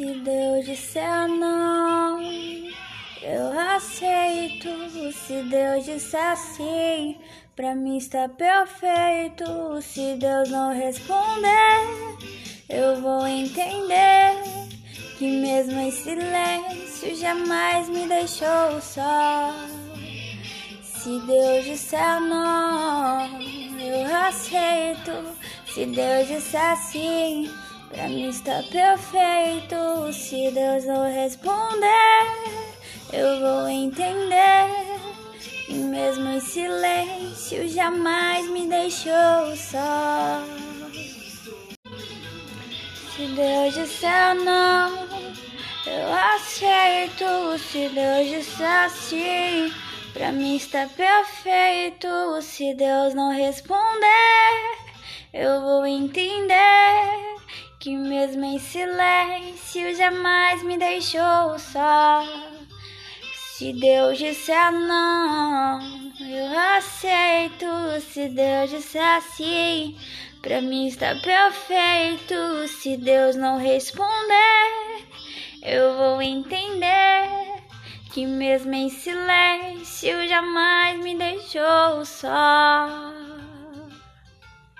Se Deus disser não, eu aceito. Se Deus disser sim, pra mim está perfeito. Se Deus não responder, eu vou entender que mesmo em silêncio jamais me deixou só. Se Deus disser não, eu aceito. Se Deus disser sim, pra mim está perfeito. Se Deus não responder, eu vou entender. E mesmo em silêncio, jamais me deixou só. Se Deus disser não, eu aceito. Se Deus disser sim, pra mim está perfeito. Se Deus não responder, mesmo em silêncio jamais me deixou só. Se Deus disser não, eu aceito. Se Deus disser sim, pra mim está perfeito. Se Deus não responder, eu vou entender que mesmo em silêncio jamais me deixou só.